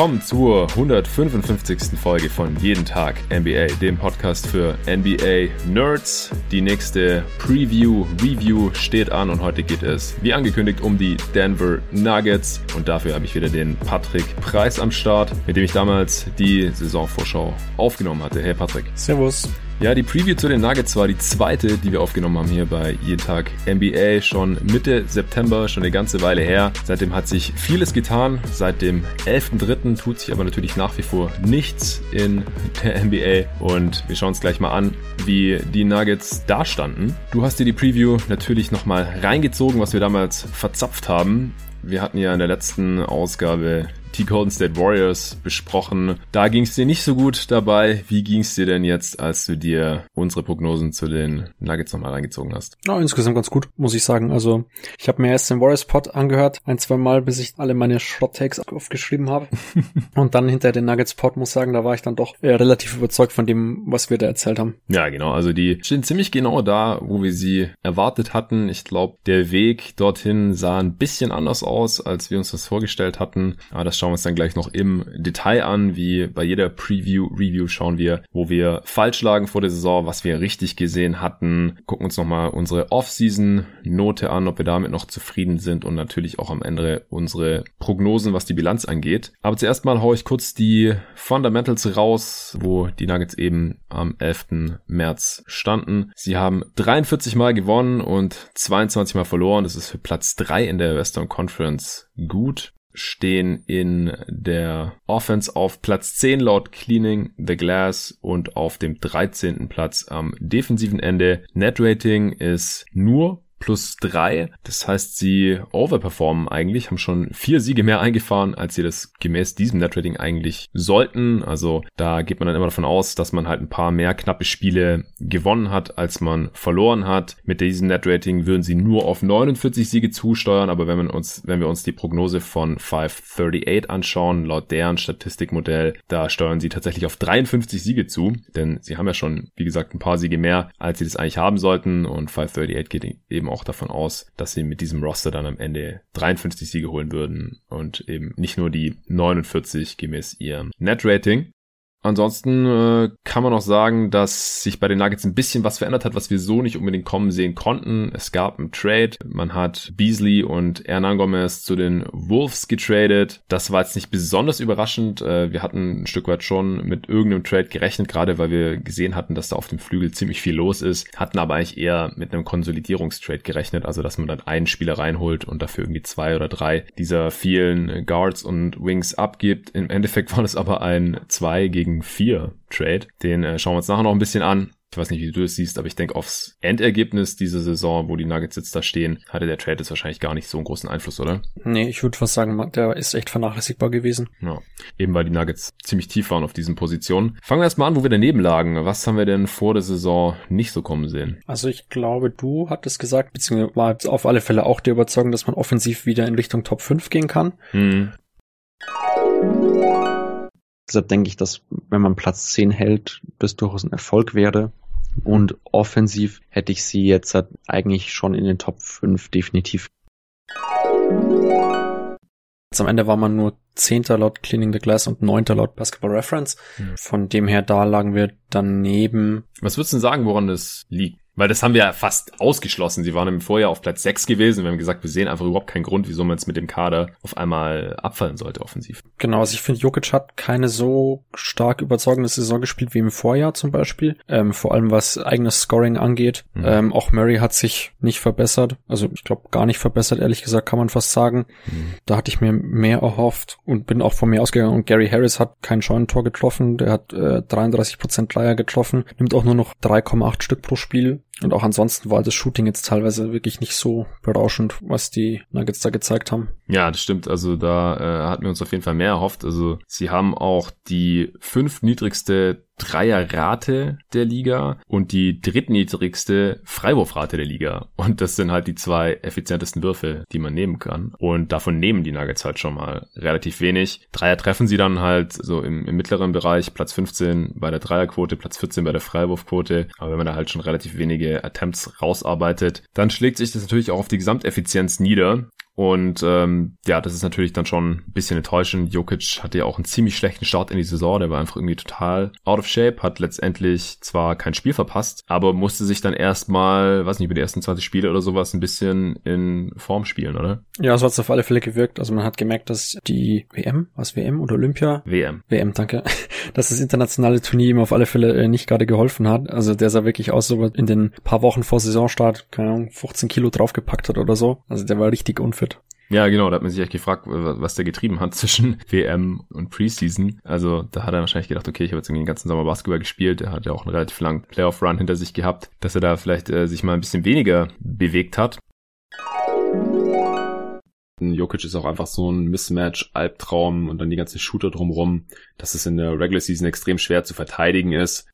willkommen zur 155. Folge von Jeden Tag NBA, dem Podcast für NBA Nerds. Die nächste Preview, Review steht an und heute geht es, wie angekündigt, um die Denver Nuggets. Und dafür habe ich wieder den Patrick Preis am Start, mit dem ich damals die Saisonvorschau aufgenommen hatte. Hey Patrick. Servus. Ja, die Preview zu den Nuggets war die zweite, die wir aufgenommen haben hier bei Jeden Tag NBA. Schon Mitte September, schon eine ganze Weile her. Seitdem hat sich vieles getan. Seit dem 11.3. tut sich aber natürlich nach wie vor nichts in der NBA. Und wir schauen uns gleich mal an, wie die Nuggets da standen. Du hast dir die Preview natürlich nochmal reingezogen, was wir damals verzapft haben. Wir hatten ja in der letzten Ausgabe die Golden State Warriors besprochen. Da ging es dir nicht so gut dabei. Wie ging es dir denn jetzt, als du dir unsere Prognosen zu den Nuggets nochmal reingezogen hast? Ja, insgesamt ganz gut, muss ich sagen. Also ich habe mir erst den Warriors Pod angehört, ein, zwei Mal, bis ich alle meine Schrott-Takes aufgeschrieben habe. Und dann hinter den Nuggets Pod muss sagen, da war ich dann doch äh, relativ überzeugt von dem, was wir da erzählt haben. Ja, genau. Also die stehen ziemlich genau da, wo wir sie erwartet hatten. Ich glaube, der Weg dorthin sah ein bisschen anders aus, als wir uns das vorgestellt hatten. Aber das schauen wir uns dann gleich noch im Detail an. Wie bei jeder Preview, Review schauen wir, wo wir falsch lagen vor der Saison, was wir richtig gesehen hatten. Gucken uns nochmal unsere Off-Season-Note an, ob wir damit noch zufrieden sind und natürlich auch am Ende unsere Prognosen, was die Bilanz angeht. Aber zuerst mal haue ich kurz die Fundamentals raus, wo die Nuggets eben am 11. März standen. Sie haben 43 Mal gewonnen und 22 Mal verloren. Das ist für Platz 3 in der Western Conference gut stehen in der Offense auf Platz 10 laut Cleaning the Glass und auf dem 13. Platz am defensiven Ende. Net Rating ist nur plus drei. Das heißt, sie overperformen eigentlich, haben schon vier Siege mehr eingefahren, als sie das gemäß diesem Netrating eigentlich sollten. Also da geht man dann immer davon aus, dass man halt ein paar mehr knappe Spiele gewonnen hat, als man verloren hat. Mit diesem Netrating würden sie nur auf 49 Siege zusteuern, aber wenn wir uns, wenn wir uns die Prognose von 538 anschauen, laut deren Statistikmodell, da steuern sie tatsächlich auf 53 Siege zu, denn sie haben ja schon, wie gesagt, ein paar Siege mehr, als sie das eigentlich haben sollten und 538 geht eben auch davon aus, dass sie mit diesem Roster dann am Ende 53 Siege holen würden und eben nicht nur die 49 gemäß ihrem Net-Rating. Ansonsten äh, kann man auch sagen, dass sich bei den Nuggets ein bisschen was verändert hat, was wir so nicht unbedingt kommen sehen konnten. Es gab einen Trade. Man hat Beasley und Hernan Gomez zu den Wolves getradet. Das war jetzt nicht besonders überraschend. Äh, wir hatten ein Stück weit schon mit irgendeinem Trade gerechnet, gerade weil wir gesehen hatten, dass da auf dem Flügel ziemlich viel los ist. Hatten aber eigentlich eher mit einem Konsolidierungstrade gerechnet, also dass man dann einen Spieler reinholt und dafür irgendwie zwei oder drei dieser vielen Guards und Wings abgibt. Im Endeffekt war das aber ein zwei gegen gegen 4 Trade. Den äh, schauen wir uns nachher noch ein bisschen an. Ich weiß nicht, wie du das siehst, aber ich denke, aufs Endergebnis dieser Saison, wo die Nuggets jetzt da stehen, hatte der Trade jetzt wahrscheinlich gar nicht so einen großen Einfluss, oder? Nee, ich würde fast sagen, der ist echt vernachlässigbar gewesen. Ja, eben weil die Nuggets ziemlich tief waren auf diesen Positionen. Fangen wir erstmal an, wo wir daneben lagen. Was haben wir denn vor der Saison nicht so kommen sehen? Also ich glaube, du hattest gesagt, beziehungsweise war auf alle Fälle auch der Überzeugung, dass man offensiv wieder in Richtung Top 5 gehen kann. Hm. Deshalb denke ich, dass wenn man Platz 10 hält, das durchaus ein Erfolg wäre. Und offensiv hätte ich sie jetzt halt eigentlich schon in den Top 5 definitiv. Jetzt am Ende war man nur Zehnter laut Cleaning the Glass und Neunter laut Basketball Reference. Mhm. Von dem her, da lagen wir daneben. Was würdest du denn sagen, woran das liegt? Weil das haben wir ja fast ausgeschlossen. Sie waren im Vorjahr auf Platz 6 gewesen. Wir haben gesagt, wir sehen einfach überhaupt keinen Grund, wieso man jetzt mit dem Kader auf einmal abfallen sollte offensiv. Genau, also ich finde, Jokic hat keine so stark überzeugende Saison gespielt wie im Vorjahr zum Beispiel. Ähm, vor allem was eigenes Scoring angeht. Mhm. Ähm, auch Murray hat sich nicht verbessert. Also ich glaube gar nicht verbessert, ehrlich gesagt, kann man fast sagen. Mhm. Da hatte ich mir mehr erhofft und bin auch von mir ausgegangen. Und Gary Harris hat kein Scheunentor getroffen. Der hat äh, 33% Dreier getroffen. Nimmt auch nur noch 3,8 Stück pro Spiel. Und auch ansonsten war das Shooting jetzt teilweise wirklich nicht so berauschend, was die Nuggets da gezeigt haben. Ja, das stimmt. Also da äh, hatten wir uns auf jeden Fall mehr erhofft. Also sie haben auch die fünf niedrigste Dreierrate der Liga und die drittniedrigste Freiwurfrate der Liga. Und das sind halt die zwei effizientesten Würfe, die man nehmen kann. Und davon nehmen die Nuggets halt schon mal relativ wenig. Dreier treffen sie dann halt so im, im mittleren Bereich, Platz 15 bei der Dreierquote, Platz 14 bei der Freiwurfquote. Aber wenn man da halt schon relativ wenige Attempts rausarbeitet, dann schlägt sich das natürlich auch auf die Gesamteffizienz nieder. Und ähm, ja, das ist natürlich dann schon ein bisschen enttäuschend. Jokic hatte ja auch einen ziemlich schlechten Start in die Saison. Der war einfach irgendwie total out of shape, hat letztendlich zwar kein Spiel verpasst, aber musste sich dann erstmal, weiß nicht, über die ersten 20 Spiele oder sowas ein bisschen in Form spielen, oder? Ja, so hat es auf alle Fälle gewirkt. Also man hat gemerkt, dass die WM, was WM oder Olympia? WM. WM, danke. Dass das internationale Turnier ihm auf alle Fälle äh, nicht gerade geholfen hat. Also der sah wirklich aus, so in den paar Wochen vor Saisonstart, keine Ahnung, 15 Kilo draufgepackt hat oder so. Also der war richtig unfit. Ja, genau, da hat man sich echt gefragt, was der getrieben hat zwischen WM und Preseason. Also da hat er wahrscheinlich gedacht, okay, ich habe jetzt irgendwie den ganzen Sommer Basketball gespielt. Er hat ja auch einen relativ langen Playoff-Run hinter sich gehabt, dass er da vielleicht äh, sich mal ein bisschen weniger bewegt hat. Jokic ist auch einfach so ein Mismatch-Albtraum und dann die ganzen Shooter drumrum, dass es in der Regular Season extrem schwer zu verteidigen ist.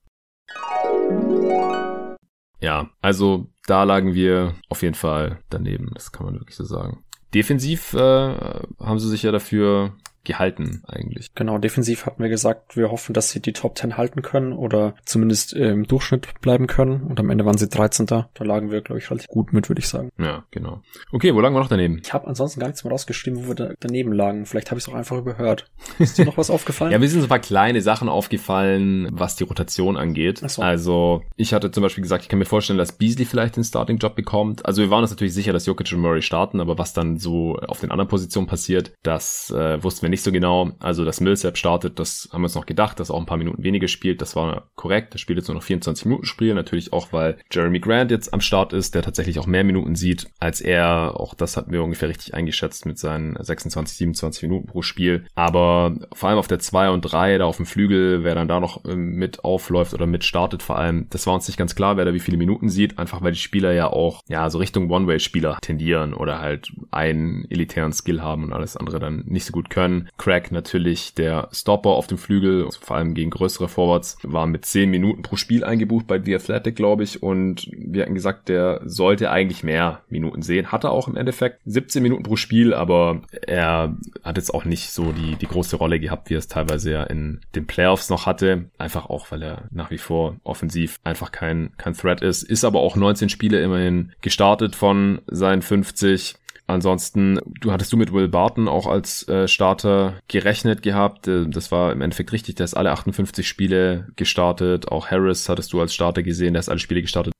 Ja, also da lagen wir auf jeden Fall daneben, das kann man wirklich so sagen. Defensiv äh, haben sie sich ja dafür gehalten eigentlich. Genau, defensiv hatten wir gesagt, wir hoffen, dass sie die Top 10 halten können oder zumindest im Durchschnitt bleiben können. Und am Ende waren sie 13. Da lagen wir, glaube ich, relativ gut mit, würde ich sagen. Ja, genau. Okay, wo lagen wir noch daneben? Ich habe ansonsten gar nichts mehr rausgeschrieben, wo wir da daneben lagen. Vielleicht habe ich es auch einfach überhört. Ist dir noch was aufgefallen? ja, mir sind so ein paar kleine Sachen aufgefallen, was die Rotation angeht. So. Also ich hatte zum Beispiel gesagt, ich kann mir vorstellen, dass Beasley vielleicht den Starting-Job bekommt. Also wir waren uns natürlich sicher, dass Jokic und Murray starten, aber was dann so auf den anderen Positionen passiert, das äh, wussten wir nicht so genau. Also, dass Millsap startet, das haben wir uns noch gedacht, dass auch ein paar Minuten weniger spielt. Das war korrekt. Er spielt jetzt nur noch 24 Minuten Spiel. Natürlich auch, weil Jeremy Grant jetzt am Start ist, der tatsächlich auch mehr Minuten sieht als er. Auch das hatten wir ungefähr richtig eingeschätzt mit seinen 26, 27 Minuten pro Spiel. Aber vor allem auf der 2 und 3, da auf dem Flügel, wer dann da noch ähm, mit aufläuft oder mit startet vor allem, das war uns nicht ganz klar, wer da wie viele Minuten sieht. Einfach weil die Spieler ja auch, ja, so Richtung One-Way-Spieler tendieren oder halt einen elitären Skill haben und alles andere dann nicht so gut können. Crack natürlich der Stopper auf dem Flügel, vor allem gegen größere Forwards, war mit 10 Minuten pro Spiel eingebucht bei The Athletic, glaube ich. Und wir hatten gesagt, der sollte eigentlich mehr Minuten sehen. Hatte auch im Endeffekt 17 Minuten pro Spiel, aber er hat jetzt auch nicht so die, die große Rolle gehabt, wie er es teilweise ja in den Playoffs noch hatte. Einfach auch, weil er nach wie vor offensiv einfach kein, kein Threat ist. Ist aber auch 19 Spiele immerhin gestartet von seinen 50 Ansonsten, du hattest du mit Will Barton auch als äh, Starter gerechnet gehabt. Äh, das war im Endeffekt richtig. Der ist alle 58 Spiele gestartet. Auch Harris hattest du als Starter gesehen. Der ist alle Spiele gestartet.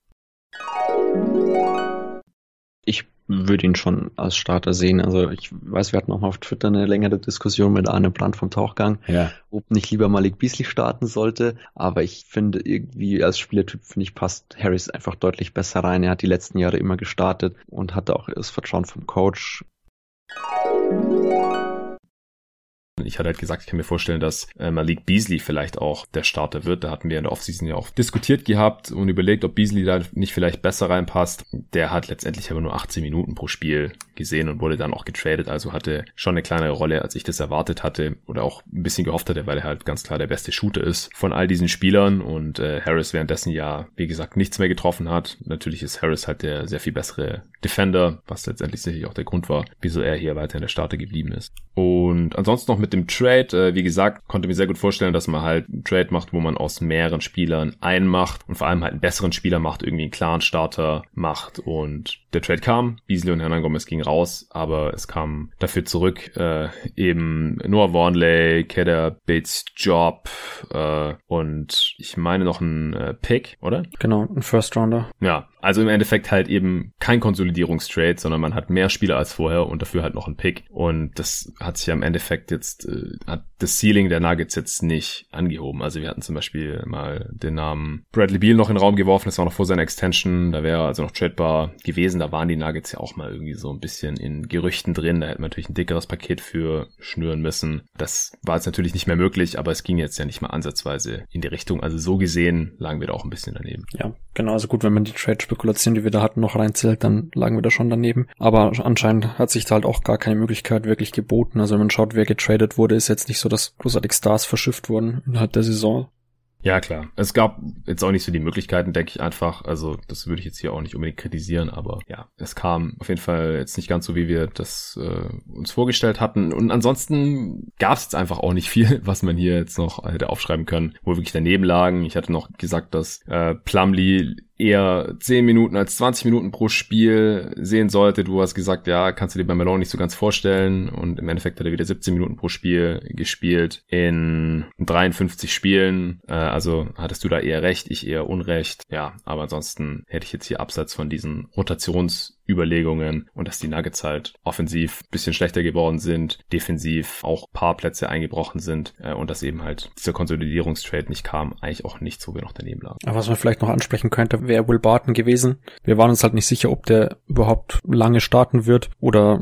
Ich würde ihn schon als Starter sehen. Also ich weiß, wir hatten auch mal auf Twitter eine längere Diskussion mit Arne Brandt vom Tauchgang, ja. ob nicht lieber Malik Beasley starten sollte. Aber ich finde irgendwie als Spielertyp finde ich passt Harris einfach deutlich besser rein. Er hat die letzten Jahre immer gestartet und hatte auch das Vertrauen vom Coach. Ich hatte halt gesagt, ich kann mir vorstellen, dass äh, Malik Beasley vielleicht auch der Starter wird. Da hatten wir in der Offseason ja auch diskutiert gehabt und überlegt, ob Beasley da nicht vielleicht besser reinpasst. Der hat letztendlich aber nur 18 Minuten pro Spiel gesehen und wurde dann auch getradet, also hatte schon eine kleinere Rolle, als ich das erwartet hatte oder auch ein bisschen gehofft hatte, weil er halt ganz klar der beste Shooter ist von all diesen Spielern und äh, Harris währenddessen ja, wie gesagt, nichts mehr getroffen hat. Natürlich ist Harris halt der sehr viel bessere Defender, was letztendlich sicherlich auch der Grund war, wieso er hier weiter in der Starter geblieben ist. Und ansonsten noch mit dem Trade, äh, wie gesagt, konnte mir sehr gut vorstellen, dass man halt einen Trade macht, wo man aus mehreren Spielern einen macht und vor allem halt einen besseren Spieler macht, irgendwie einen klaren Starter macht. Und der Trade kam, Beasley und Hernan Gomez gingen raus, aber es kam dafür zurück äh, eben Noah Warnley, Kedder Bates Job äh, und ich meine noch ein äh, Pick, oder? Genau, ein First Rounder. Ja, also im Endeffekt halt eben kein Konsolidierungstrade, sondern man hat mehr Spieler als vorher und dafür halt noch ein Pick. Und das hat sich ja im Endeffekt jetzt, äh, hat das Ceiling der Nuggets jetzt nicht angehoben. Also wir hatten zum Beispiel mal den Namen Bradley Beal noch in den Raum geworfen, das war noch vor seiner Extension, da wäre also noch tradebar gewesen. Da waren die Nuggets ja auch mal irgendwie so ein bisschen in Gerüchten drin. Da hätte man natürlich ein dickeres Paket für schnüren müssen. Das war jetzt natürlich nicht mehr möglich, aber es ging jetzt ja nicht mal ansatzweise in die Richtung. Also so gesehen lagen wir da auch ein bisschen daneben. Ja, genau. Also gut, wenn man die Trade Spekulation, die wir da hatten, noch reinzählt, dann lagen wir da schon daneben. Aber anscheinend hat sich da halt auch gar keine Möglichkeit wirklich geboten. Also wenn man schaut, wer getradet wurde, ist jetzt nicht so, dass großartig Stars verschifft wurden innerhalb der Saison. Ja, klar. Es gab jetzt auch nicht so die Möglichkeiten, denke ich einfach. Also, das würde ich jetzt hier auch nicht unbedingt kritisieren, aber ja, es kam auf jeden Fall jetzt nicht ganz so, wie wir das äh, uns vorgestellt hatten. Und ansonsten gab es jetzt einfach auch nicht viel, was man hier jetzt noch hätte aufschreiben können, wo wir wirklich daneben lagen. Ich hatte noch gesagt, dass äh, Plumlee eher 10 Minuten als 20 Minuten pro Spiel sehen sollte. Du hast gesagt, ja, kannst du dir bei Malone nicht so ganz vorstellen. Und im Endeffekt hat er wieder 17 Minuten pro Spiel gespielt in 53 Spielen. Äh, also hattest du da eher recht, ich eher Unrecht. Ja, aber ansonsten hätte ich jetzt hier abseits von diesen Rotations Überlegungen und dass die Nuggets halt offensiv bisschen schlechter geworden sind, defensiv auch paar Plätze eingebrochen sind äh, und dass eben halt dieser Konsolidierungstrade nicht kam, eigentlich auch nichts, wo wir noch daneben lagen. Aber was man vielleicht noch ansprechen könnte, wäre Will Barton gewesen. Wir waren uns halt nicht sicher, ob der überhaupt lange starten wird oder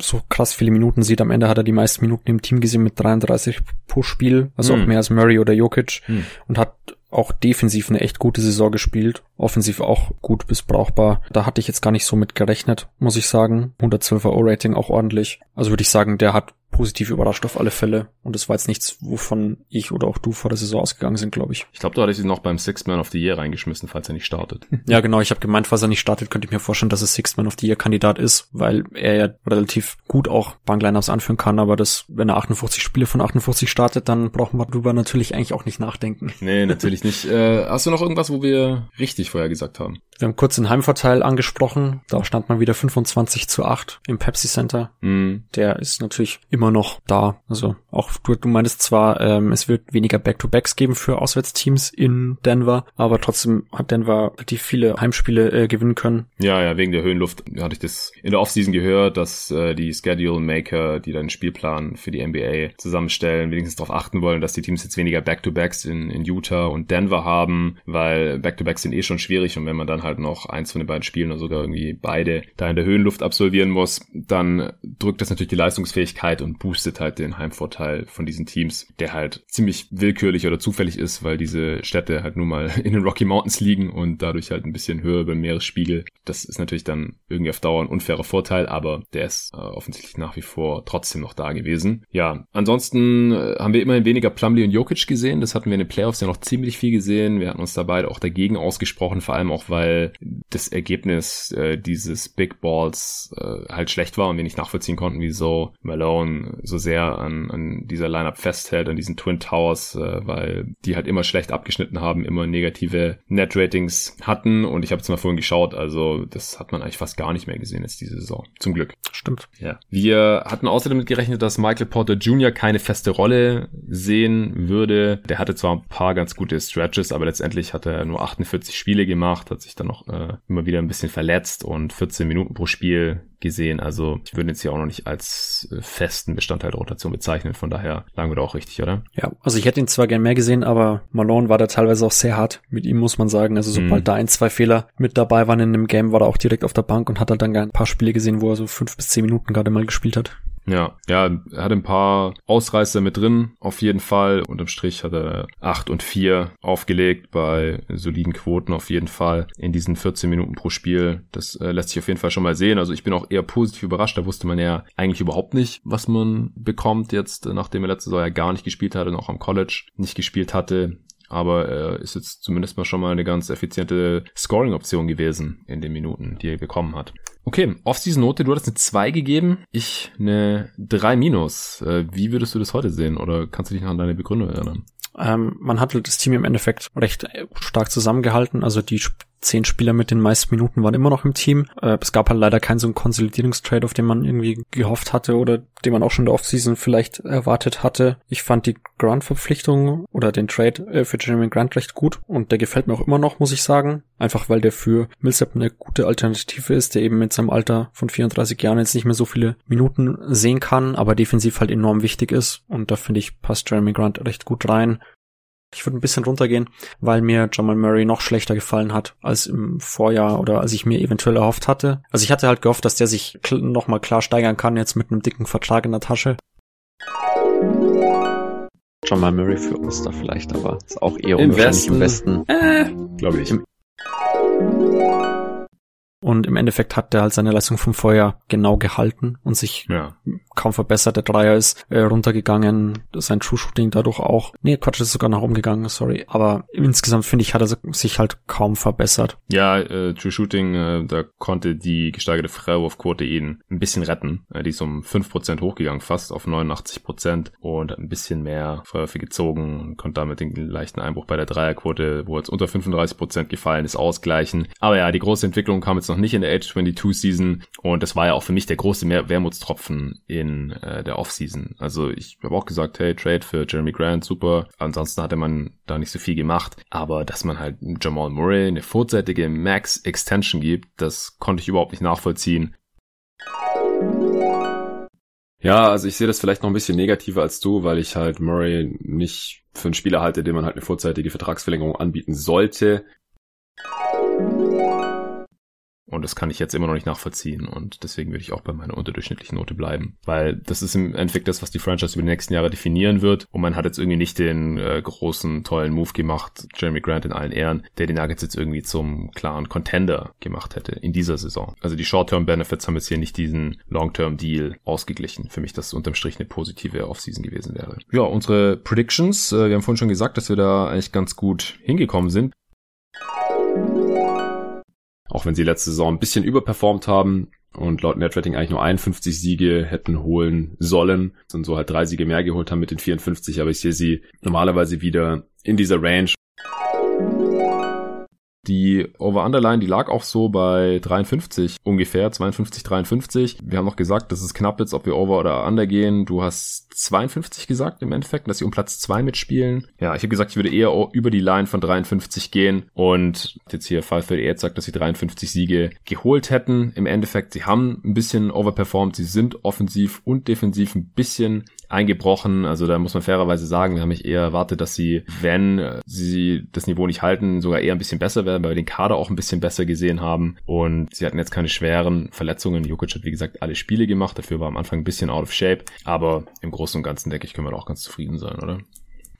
so krass viele Minuten sieht. Am Ende hat er die meisten Minuten im Team gesehen mit 33 pro Spiel, also hm. auch mehr als Murray oder Jokic hm. und hat auch defensiv eine echt gute Saison gespielt. Offensiv auch gut bis brauchbar. Da hatte ich jetzt gar nicht so mit gerechnet, muss ich sagen. 112er O-Rating auch ordentlich. Also würde ich sagen, der hat positiv überrascht auf alle Fälle. Und das war jetzt nichts, wovon ich oder auch du vor der Saison ausgegangen sind, glaube ich. Ich glaube, du hattest ihn noch beim Sixth Man of the Year reingeschmissen, falls er nicht startet. Ja, genau. Ich habe gemeint, falls er nicht startet, könnte ich mir vorstellen, dass er Sixth Man of the Year Kandidat ist, weil er ja relativ gut auch Banklineups anführen kann. Aber das, wenn er 58 Spiele von 58 startet, dann brauchen wir darüber natürlich eigentlich auch nicht nachdenken. Nee, natürlich nicht. Äh, hast du noch irgendwas, wo wir richtig vorher gesagt haben? Wir haben kurz den Heimvorteil angesprochen. Da stand man wieder 25 zu 8 im Pepsi Center. Mm. Der ist natürlich immer noch da. Also auch du, du meinst zwar, ähm, es wird weniger Back-to-Backs geben für Auswärtsteams in Denver, aber trotzdem hat Denver relativ viele Heimspiele äh, gewinnen können. Ja, ja, wegen der Höhenluft hatte ich das in der Offseason gehört, dass äh, die Schedule Maker, die dann Spielplan für die NBA zusammenstellen, wenigstens darauf achten wollen, dass die Teams jetzt weniger Back-to-Backs in, in Utah und Denver haben, weil Back-to-Backs sind eh schon schwierig und wenn man dann halt noch eins von den beiden Spielen oder sogar irgendwie beide da in der Höhenluft absolvieren muss, dann drückt das natürlich die Leistungsfähigkeit und boostet halt den Heimvorteil von diesen Teams, der halt ziemlich willkürlich oder zufällig ist, weil diese Städte halt nun mal in den Rocky Mountains liegen und dadurch halt ein bisschen höher beim Meeresspiegel. Das ist natürlich dann irgendwie auf Dauer ein unfairer Vorteil, aber der ist äh, offensichtlich nach wie vor trotzdem noch da gewesen. Ja, ansonsten äh, haben wir immerhin weniger Plumlee und Jokic gesehen. Das hatten wir in den Playoffs ja noch ziemlich viel gesehen. Wir hatten uns da beide auch dagegen ausgesprochen, vor allem auch, weil das Ergebnis äh, dieses Big Balls äh, halt schlecht war und wir nicht nachvollziehen konnten, wieso Malone so sehr an, an dieser Lineup festhält, an diesen Twin Towers, äh, weil die halt immer schlecht abgeschnitten haben, immer negative Net-Ratings hatten und ich habe jetzt mal vorhin geschaut, also das hat man eigentlich fast gar nicht mehr gesehen jetzt diese Saison. Zum Glück. Stimmt. Ja. Wir hatten außerdem damit gerechnet, dass Michael Porter Jr. keine feste Rolle sehen würde. Der hatte zwar ein paar ganz gute Stretches, aber letztendlich hat er nur 48 Spiele gemacht, hat sich dann noch äh, immer wieder ein bisschen verletzt und 14 Minuten pro Spiel gesehen. Also ich würde jetzt hier auch noch nicht als äh, festen Bestandteil der Rotation bezeichnen. Von daher lagen wir da auch richtig, oder? Ja, also ich hätte ihn zwar gern mehr gesehen, aber Malone war da teilweise auch sehr hart. Mit ihm muss man sagen. Also sobald mhm. da ein, zwei Fehler mit dabei waren in dem Game, war er auch direkt auf der Bank und hat halt dann ein paar Spiele gesehen, wo er so fünf bis zehn Minuten gerade mal gespielt hat. Ja, ja, er hat ein paar Ausreißer mit drin, auf jeden Fall. Unterm Strich hat er 8 und 4 aufgelegt bei soliden Quoten auf jeden Fall in diesen 14 Minuten pro Spiel. Das äh, lässt sich auf jeden Fall schon mal sehen. Also ich bin auch eher positiv überrascht. Da wusste man ja eigentlich überhaupt nicht, was man bekommt jetzt, nachdem er letzte Saison ja gar nicht gespielt hatte und auch am College nicht gespielt hatte aber er ist jetzt zumindest mal schon mal eine ganz effiziente Scoring-Option gewesen in den Minuten, die er bekommen hat. Okay, Off-Season-Note, du hattest eine 2 gegeben, ich eine 3 minus. Äh, wie würdest du das heute sehen oder kannst du dich noch an deine Begründung erinnern? Ähm, man hat das Team im Endeffekt recht äh, stark zusammengehalten. Also die zehn Spieler mit den meisten Minuten waren immer noch im Team. Äh, es gab halt leider keinen so einen Konsolidierungstrade, auf den man irgendwie gehofft hatte oder den man auch schon in der Offseason vielleicht erwartet hatte. Ich fand die Grant-Verpflichtung oder den Trade äh, für Jeremy Grant recht gut und der gefällt mir auch immer noch, muss ich sagen. Einfach weil der für Millsap eine gute Alternative ist, der eben mit seinem Alter von 34 Jahren jetzt nicht mehr so viele Minuten sehen kann, aber defensiv halt enorm wichtig ist und da finde ich passt Jeremy Grant recht gut rein. Ich würde ein bisschen runtergehen, weil mir Jamal Murray noch schlechter gefallen hat als im Vorjahr oder als ich mir eventuell erhofft hatte. Also ich hatte halt gehofft, dass der sich nochmal klar steigern kann, jetzt mit einem dicken Vertrag in der Tasche. Jamal Murray für uns da vielleicht, aber ist auch eher Im Westen. im Westen. Äh, glaube ich. Im und im Endeffekt hat er halt seine Leistung vom Vorjahr genau gehalten und sich ja. kaum verbessert. Der Dreier ist äh, runtergegangen, sein True Shooting dadurch auch. Nee, Quatsch, ist sogar nach oben gegangen, sorry. Aber insgesamt finde ich, hat er sich halt kaum verbessert. Ja, äh, True Shooting, äh, da konnte die gesteigerte Freiwurfquote ihn ein bisschen retten. Äh, die ist um 5% hochgegangen, fast auf 89% und hat ein bisschen mehr Freiwürfe gezogen und konnte damit den leichten Einbruch bei der Dreierquote, wo jetzt unter 35% gefallen ist, ausgleichen. Aber ja, die große Entwicklung kam jetzt noch nicht in der Age 22 Season und das war ja auch für mich der große Mehr Wermutstropfen in äh, der Offseason. Also ich habe auch gesagt, hey, Trade für Jeremy Grant, super. Ansonsten hatte man da nicht so viel gemacht. Aber dass man halt Jamal Murray eine vorzeitige Max Extension gibt, das konnte ich überhaupt nicht nachvollziehen. Ja, also ich sehe das vielleicht noch ein bisschen negativer als du, weil ich halt Murray nicht für einen Spieler halte, dem man halt eine vorzeitige Vertragsverlängerung anbieten sollte. Und das kann ich jetzt immer noch nicht nachvollziehen. Und deswegen würde ich auch bei meiner unterdurchschnittlichen Note bleiben. Weil das ist im Endeffekt das, was die Franchise über die nächsten Jahre definieren wird. Und man hat jetzt irgendwie nicht den äh, großen, tollen Move gemacht, Jeremy Grant in allen Ehren, der die Nuggets jetzt irgendwie zum klaren Contender gemacht hätte in dieser Saison. Also die Short-Term-Benefits haben jetzt hier nicht diesen Long-Term-Deal ausgeglichen. Für mich das unterm Strich eine positive Offseason gewesen wäre. Ja, unsere Predictions. Äh, wir haben vorhin schon gesagt, dass wir da eigentlich ganz gut hingekommen sind. Auch wenn sie letzte Saison ein bisschen überperformt haben und laut Netrating eigentlich nur 51 Siege hätten holen sollen und so halt drei Siege mehr geholt haben mit den 54, aber ich sehe sie normalerweise wieder in dieser Range die Over-Underline, die lag auch so bei 53 ungefähr, 52, 53. Wir haben noch gesagt, das ist knapp jetzt, ob wir Over oder Under gehen. Du hast 52 gesagt im Endeffekt, dass sie um Platz 2 mitspielen. Ja, ich habe gesagt, ich würde eher über die Line von 53 gehen und jetzt hier Fall für jetzt sagt, dass sie 53 Siege geholt hätten. Im Endeffekt, sie haben ein bisschen overperformed. Sie sind offensiv und defensiv ein bisschen eingebrochen. Also da muss man fairerweise sagen, wir haben mich eher erwartet, dass sie, wenn sie das Niveau nicht halten, sogar eher ein bisschen besser werden, weil wir den Kader auch ein bisschen besser gesehen haben. Und sie hatten jetzt keine schweren Verletzungen. Jokic hat, wie gesagt, alle Spiele gemacht. Dafür war am Anfang ein bisschen out of shape. Aber im Großen und Ganzen, denke ich, können wir da auch ganz zufrieden sein, oder?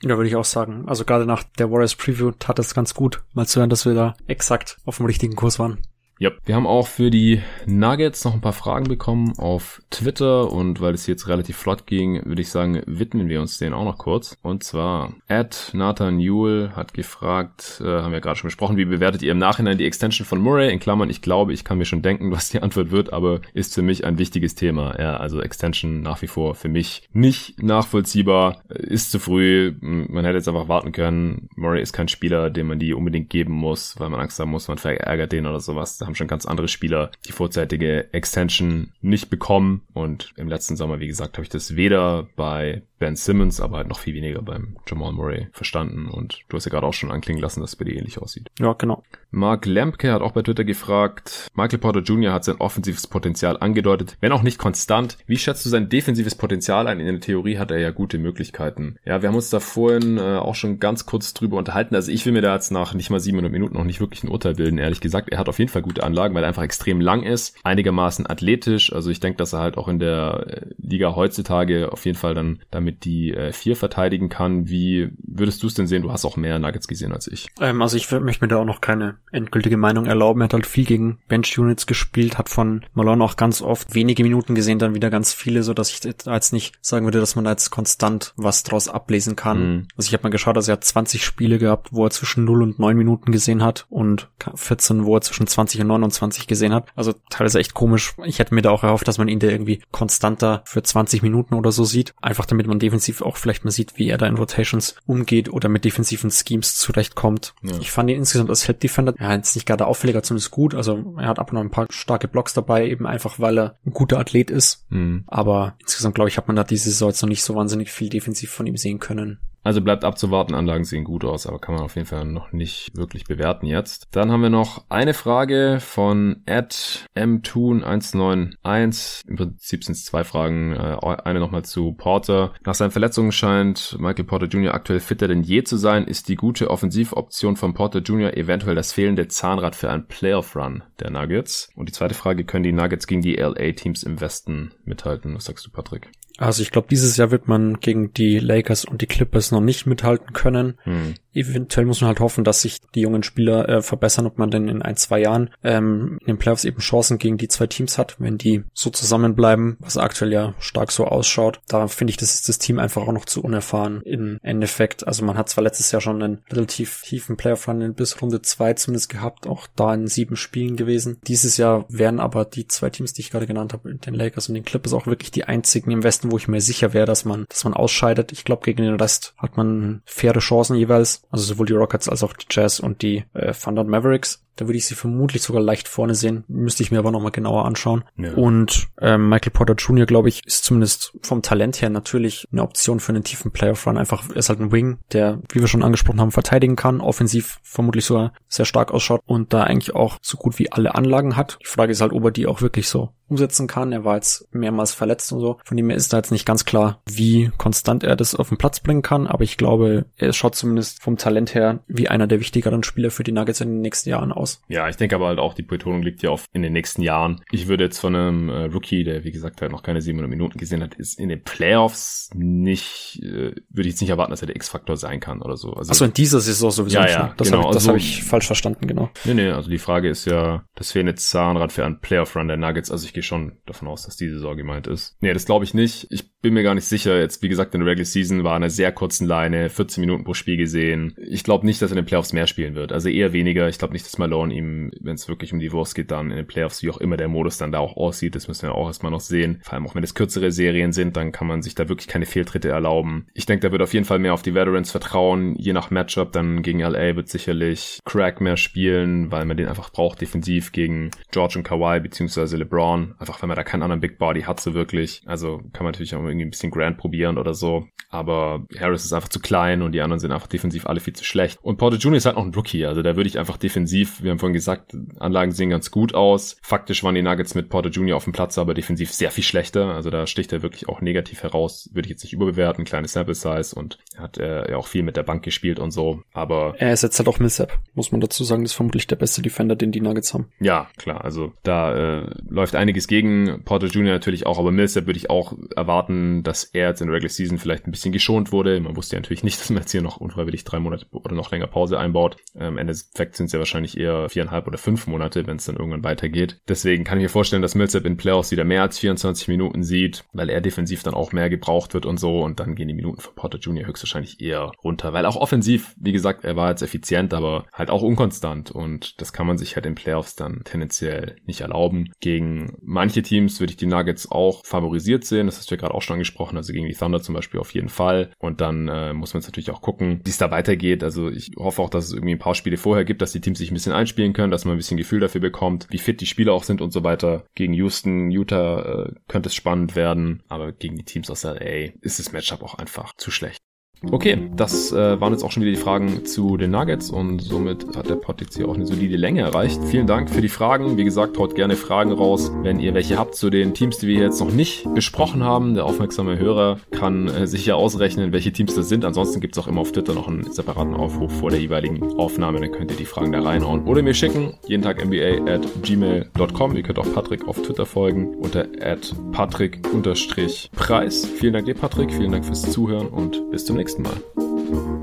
Ja, würde ich auch sagen. Also gerade nach der Warriors Preview tat es ganz gut, mal zu hören, dass wir da exakt auf dem richtigen Kurs waren. Ja, wir haben auch für die Nuggets noch ein paar Fragen bekommen auf Twitter und weil es jetzt relativ flott ging, würde ich sagen, widmen wir uns denen auch noch kurz. Und zwar, Ed Nathan Newell hat gefragt, äh, haben wir gerade schon besprochen, wie bewertet ihr im Nachhinein die Extension von Murray? In Klammern, ich glaube, ich kann mir schon denken, was die Antwort wird, aber ist für mich ein wichtiges Thema. Ja, also Extension nach wie vor für mich nicht nachvollziehbar, ist zu früh. Man hätte jetzt einfach warten können. Murray ist kein Spieler, dem man die unbedingt geben muss, weil man Angst haben muss, man verärgert den oder sowas haben schon ganz andere Spieler die vorzeitige Extension nicht bekommen. Und im letzten Sommer, wie gesagt, habe ich das weder bei Ben Simmons, aber halt noch viel weniger beim Jamal Murray verstanden. Und du hast ja gerade auch schon anklingen lassen, dass es bei dir ähnlich aussieht. Ja, genau. Mark Lemke hat auch bei Twitter gefragt, Michael Porter Jr. hat sein offensives Potenzial angedeutet, wenn auch nicht konstant. Wie schätzt du sein defensives Potenzial ein? In der Theorie hat er ja gute Möglichkeiten. Ja, wir haben uns da vorhin äh, auch schon ganz kurz drüber unterhalten. Also ich will mir da jetzt nach nicht mal 700 Minuten noch nicht wirklich ein Urteil bilden, ehrlich gesagt. Er hat auf jeden Fall gute Anlagen, weil er einfach extrem lang ist, einigermaßen athletisch. Also ich denke, dass er halt auch in der äh, Liga heutzutage auf jeden Fall dann damit die äh, vier verteidigen kann. Wie würdest du es denn sehen? Du hast auch mehr Nuggets gesehen als ich. Ähm, also ich möchte mir da auch noch keine endgültige Meinung erlauben. Er hat halt viel gegen Bench-Units gespielt, hat von Malone auch ganz oft wenige Minuten gesehen, dann wieder ganz viele, so dass ich jetzt nicht sagen würde, dass man da jetzt konstant was draus ablesen kann. Mhm. Also ich habe mal geschaut, also er hat 20 Spiele gehabt, wo er zwischen 0 und 9 Minuten gesehen hat und 14, wo er zwischen 20 und 29 gesehen hat. Also teilweise echt komisch. Ich hätte mir da auch erhofft, dass man ihn da irgendwie konstanter für 20 Minuten oder so sieht. Einfach damit man defensiv auch vielleicht mal sieht, wie er da in Rotations umgeht oder mit defensiven Schemes zurechtkommt. Ja. Ich fand ihn insgesamt als Help Defender, ja, jetzt nicht gerade auffälliger, zumindest gut. Also er hat ab und an ein paar starke Blocks dabei, eben einfach, weil er ein guter Athlet ist. Mhm. Aber insgesamt glaube ich, hat man da diese Saison jetzt noch nicht so wahnsinnig viel defensiv von ihm sehen können. Also bleibt abzuwarten, Anlagen sehen gut aus, aber kann man auf jeden Fall noch nicht wirklich bewerten jetzt. Dann haben wir noch eine Frage von mtoon191. Im Prinzip sind es zwei Fragen. Äh, eine nochmal zu Porter. Nach seinen Verletzungen scheint Michael Porter Jr. aktuell fitter denn je zu sein. Ist die gute Offensivoption von Porter Jr. eventuell das fehlende Zahnrad für einen Playoff-Run der Nuggets? Und die zweite Frage, können die Nuggets gegen die LA-Teams im Westen mithalten? Was sagst du, Patrick? Also ich glaube, dieses Jahr wird man gegen die Lakers und die Clippers noch nicht mithalten können. Hm. Eventuell muss man halt hoffen, dass sich die jungen Spieler äh, verbessern, ob man denn in ein, zwei Jahren ähm, in den Playoffs eben Chancen gegen die zwei Teams hat, wenn die so zusammenbleiben, was aktuell ja stark so ausschaut. Da finde ich, das ist das Team einfach auch noch zu unerfahren im Endeffekt. Also man hat zwar letztes Jahr schon einen relativ tiefen Playoff-Run bis Runde zwei zumindest gehabt, auch da in sieben Spielen gewesen. Dieses Jahr wären aber die zwei Teams, die ich gerade genannt habe, den Lakers und den Clippers auch wirklich die einzigen im Westen, wo ich mir sicher wäre, dass man, dass man ausscheidet. Ich glaube, gegen den Rest hat man faire Chancen jeweils. Also sowohl die Rockets als auch die Jazz und die äh, Thunder und Mavericks. Da würde ich sie vermutlich sogar leicht vorne sehen. Müsste ich mir aber nochmal genauer anschauen. Ja. Und ähm, Michael Porter Jr., glaube ich, ist zumindest vom Talent her natürlich eine Option für einen tiefen Playoff-Run. Einfach, er ist halt ein Wing, der, wie wir schon angesprochen haben, verteidigen kann, offensiv vermutlich sogar sehr stark ausschaut und da eigentlich auch so gut wie alle Anlagen hat. Die Frage ist halt, ob er die auch wirklich so umsetzen kann. Er war jetzt mehrmals verletzt und so. Von dem her ist da jetzt nicht ganz klar, wie konstant er das auf den Platz bringen kann. Aber ich glaube, er schaut zumindest vom Talent her wie einer der wichtigeren Spieler für die Nuggets in den nächsten Jahren aus. Ja, ich denke aber halt auch, die Betonung liegt ja auf in den nächsten Jahren. Ich würde jetzt von einem äh, Rookie, der wie gesagt halt noch keine 700 Minuten gesehen hat, ist in den Playoffs nicht, äh, würde ich jetzt nicht erwarten, dass er der X-Faktor sein kann oder so. Also, Achso, in dieser Saison sowieso. Ja, ja, das genau. habe ich, also, hab ich falsch verstanden, genau. Nee, nee, also die Frage ist ja, das wäre jetzt Zahnrad für einen Playoff-Run der Nuggets. Also ich gehe schon davon aus, dass diese Saison gemeint ist. Nee, das glaube ich nicht. Ich bin mir gar nicht sicher. Jetzt, wie gesagt, in der Regular Season war eine sehr kurzen Leine, 14 Minuten pro Spiel gesehen. Ich glaube nicht, dass er in den Playoffs mehr spielen wird. Also eher weniger. Ich glaube nicht, dass Malone ihm, wenn es wirklich um die Wurst geht, dann in den Playoffs, wie auch immer der Modus dann da auch aussieht, das müssen wir auch erstmal noch sehen. Vor allem auch wenn es kürzere Serien sind, dann kann man sich da wirklich keine Fehltritte erlauben. Ich denke, da wird auf jeden Fall mehr auf die Veterans vertrauen. Je nach Matchup dann gegen LA wird sicherlich Crack mehr spielen, weil man den einfach braucht defensiv gegen George und Kawhi beziehungsweise LeBron. Einfach weil man da keinen anderen Big Body hat so wirklich. Also kann man natürlich auch irgendwie ein bisschen Grand probieren oder so. Aber Harris ist einfach zu klein und die anderen sind einfach defensiv alle viel zu schlecht. Und Porter Jr. ist halt noch ein Rookie. Also da würde ich einfach defensiv, wir haben vorhin gesagt, Anlagen sehen ganz gut aus. Faktisch waren die Nuggets mit Porter Jr. auf dem Platz, aber defensiv sehr viel schlechter. Also da sticht er wirklich auch negativ heraus. Würde ich jetzt nicht überbewerten. Kleine Sample Size und er hat äh, ja auch viel mit der Bank gespielt und so. Aber er ist jetzt halt auch Millsap, muss man dazu sagen. Das ist vermutlich der beste Defender, den die Nuggets haben. Ja, klar. Also da äh, läuft einiges gegen Porter Jr. natürlich auch, aber Millsap würde ich auch erwarten, dass er jetzt in der Regular Season vielleicht ein bisschen geschont wurde. Man wusste ja natürlich nicht, dass man jetzt hier noch unfreiwillig drei Monate oder noch länger Pause einbaut. Am Ende des Endeffekt sind es ja wahrscheinlich eher viereinhalb oder fünf Monate, wenn es dann irgendwann weitergeht. Deswegen kann ich mir vorstellen, dass Millsap in Playoffs wieder mehr als 24 Minuten sieht, weil er defensiv dann auch mehr gebraucht wird und so und dann gehen die Minuten von Porter Jr. höchstwahrscheinlich eher runter, weil auch offensiv, wie gesagt, er war jetzt effizient, aber halt auch unkonstant und das kann man sich halt in Playoffs dann tendenziell nicht erlauben. Gegen manche Teams würde ich die Nuggets auch favorisiert sehen, das hast du ja gerade auch schon angesprochen, also gegen die Thunder zum Beispiel auf jeden Fall und dann äh, muss man es natürlich auch gucken, wie es da weitergeht. Also ich hoffe auch, dass es irgendwie ein paar Spiele vorher gibt, dass die Teams sich ein bisschen einspielen können, dass man ein bisschen Gefühl dafür bekommt, wie fit die Spieler auch sind und so weiter. Gegen Houston, Utah äh, könnte es spannend werden, aber gegen die Teams aus LA ist das Matchup auch einfach zu schlecht. Okay, das äh, waren jetzt auch schon wieder die Fragen zu den Nuggets und somit hat der Pod jetzt hier auch eine solide Länge erreicht. Vielen Dank für die Fragen. Wie gesagt, haut gerne Fragen raus, wenn ihr welche habt zu den Teams, die wir jetzt noch nicht besprochen haben. Der aufmerksame Hörer kann äh, sich ja ausrechnen, welche Teams das sind. Ansonsten gibt's auch immer auf Twitter noch einen separaten Aufruf vor der jeweiligen Aufnahme. Dann könnt ihr die Fragen da reinhauen oder mir schicken. Jeden Tag NBA at gmail.com. Ihr könnt auch Patrick auf Twitter folgen unter at patrick-preis. Vielen Dank dir, Patrick. Vielen Dank fürs Zuhören und bis zum nächsten Mal nächsten Mal.